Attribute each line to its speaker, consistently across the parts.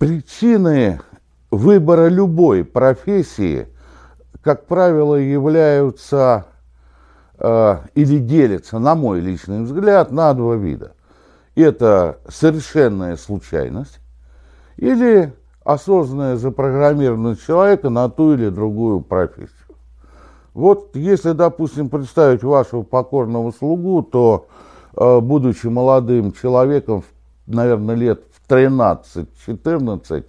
Speaker 1: Причины выбора любой профессии, как правило, являются э, или делятся, на мой личный взгляд, на два вида. Это совершенная случайность или осознанная запрограммированность человека на ту или другую профессию. Вот если, допустим, представить вашего покорного слугу, то, э, будучи молодым человеком, наверное, лет 13-14,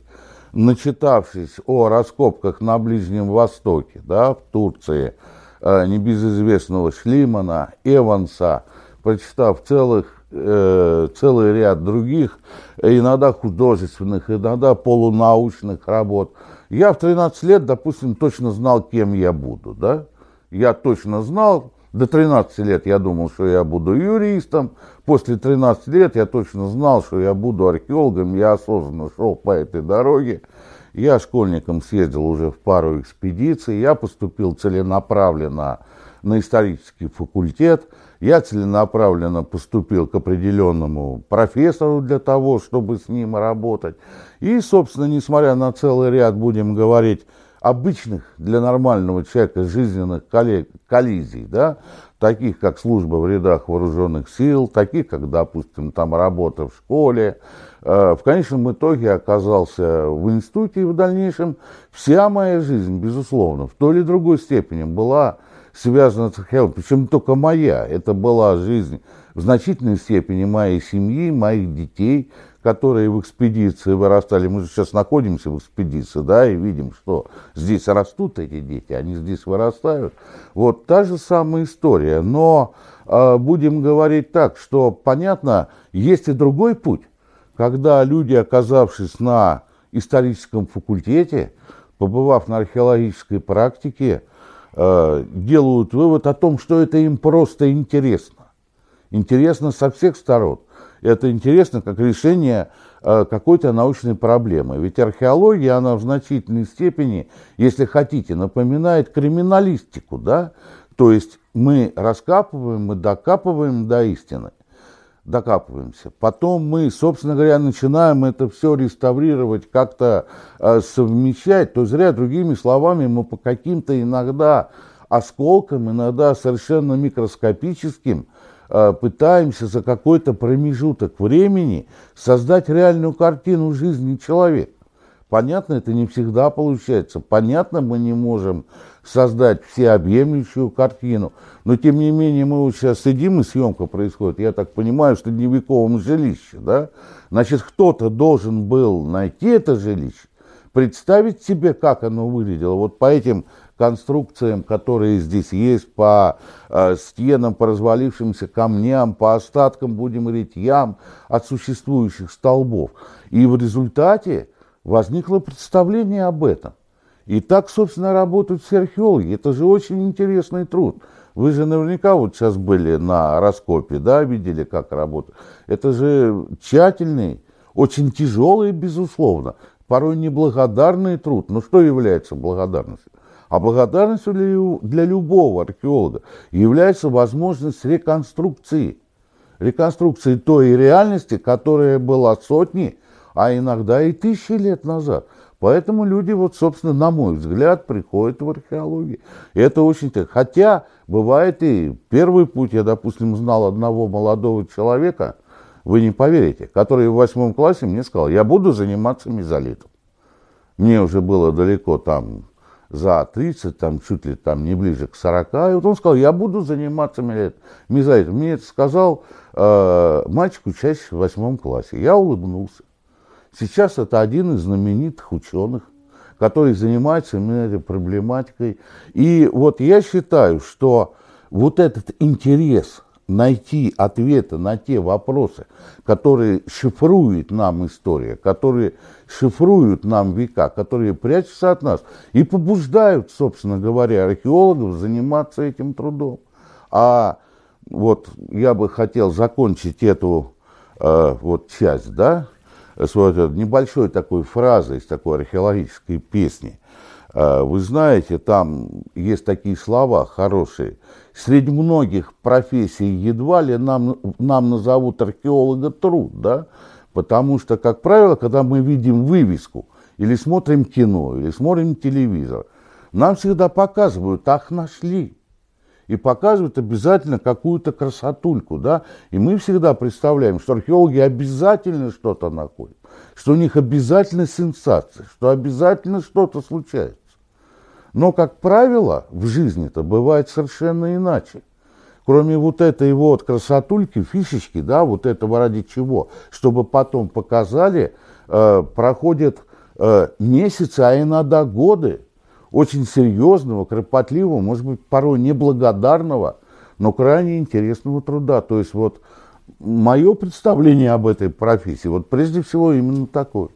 Speaker 1: начитавшись о раскопках на Ближнем Востоке, да, в Турции, э, небезызвестного Шлимана, Эванса, прочитав целых, э, целый ряд других, иногда художественных, иногда полунаучных работ, я в 13 лет, допустим, точно знал, кем я буду, да, я точно знал, до 13 лет я думал, что я буду юристом. После 13 лет я точно знал, что я буду археологом. Я осознанно шел по этой дороге. Я школьником съездил уже в пару экспедиций. Я поступил целенаправленно на исторический факультет. Я целенаправленно поступил к определенному профессору для того, чтобы с ним работать. И, собственно, несмотря на целый ряд, будем говорить, обычных для нормального человека жизненных коллизий, да, таких как служба в рядах вооруженных сил, таких как, допустим, там работа в школе. Э, в конечном итоге оказался в институте и в дальнейшем. Вся моя жизнь, безусловно, в той или другой степени была связана с археологией, причем только моя, это была жизнь в значительной степени моей семьи, моих детей, которые в экспедиции вырастали. Мы же сейчас находимся в экспедиции, да, и видим, что здесь растут эти дети, они здесь вырастают. Вот та же самая история. Но э, будем говорить так, что, понятно, есть и другой путь, когда люди, оказавшись на историческом факультете, побывав на археологической практике, э, делают вывод о том, что это им просто интересно. Интересно со всех сторон – это интересно как решение э, какой-то научной проблемы. Ведь археология, она в значительной степени, если хотите, напоминает криминалистику, да? То есть мы раскапываем, мы докапываем до истины, докапываемся. Потом мы, собственно говоря, начинаем это все реставрировать, как-то э, совмещать. То зря, другими словами, мы по каким-то иногда осколкам, иногда совершенно микроскопическим – пытаемся за какой-то промежуток времени создать реальную картину жизни человека. Понятно, это не всегда получается. Понятно, мы не можем создать всеобъемлющую картину. Но, тем не менее, мы вот сейчас сидим, и съемка происходит, я так понимаю, что в дневниковом жилище, да? Значит, кто-то должен был найти это жилище, представить себе, как оно выглядело. Вот по этим конструкциям, которые здесь есть, по э, стенам, по развалившимся камням, по остаткам, будем говорить, ям от существующих столбов. И в результате возникло представление об этом. И так, собственно, работают все археологи. Это же очень интересный труд. Вы же наверняка вот сейчас были на раскопе, да, видели, как работают. Это же тщательный, очень тяжелый, безусловно, порой неблагодарный труд. Но что является благодарностью? А благодарностью для, любого археолога является возможность реконструкции. Реконструкции той реальности, которая была сотни, а иногда и тысячи лет назад. Поэтому люди, вот, собственно, на мой взгляд, приходят в археологию. И это очень... Хотя бывает и первый путь. Я, допустим, знал одного молодого человека, вы не поверите, который в восьмом классе мне сказал, я буду заниматься мезолитом. Мне уже было далеко там за 30, там чуть ли там не ближе к 40. И вот он сказал, я буду заниматься мезоитом. Мне это сказал э, мальчик, учащийся в восьмом классе. Я улыбнулся. Сейчас это один из знаменитых ученых, который занимается именно этой проблематикой. И вот я считаю, что вот этот интерес – найти ответы на те вопросы, которые шифруют нам история, которые шифруют нам века, которые прячутся от нас и побуждают, собственно говоря, археологов заниматься этим трудом. А вот я бы хотел закончить эту э, вот часть, да, с вот небольшой такой фразой из такой археологической песни. Э, вы знаете, там есть такие слова хорошие – среди многих профессий едва ли нам, нам назовут археолога труд, да? Потому что, как правило, когда мы видим вывеску, или смотрим кино, или смотрим телевизор, нам всегда показывают, ах, нашли. И показывают обязательно какую-то красотульку, да. И мы всегда представляем, что археологи обязательно что-то находят, что у них обязательно сенсация, что обязательно что-то случается. Но, как правило, в жизни-то бывает совершенно иначе. Кроме вот этой вот красотульки, фишечки, да, вот этого ради чего, чтобы потом показали, э, проходят э, месяцы, а иногда годы очень серьезного, кропотливого, может быть, порой неблагодарного, но крайне интересного труда. То есть вот мое представление об этой профессии, вот прежде всего именно такое.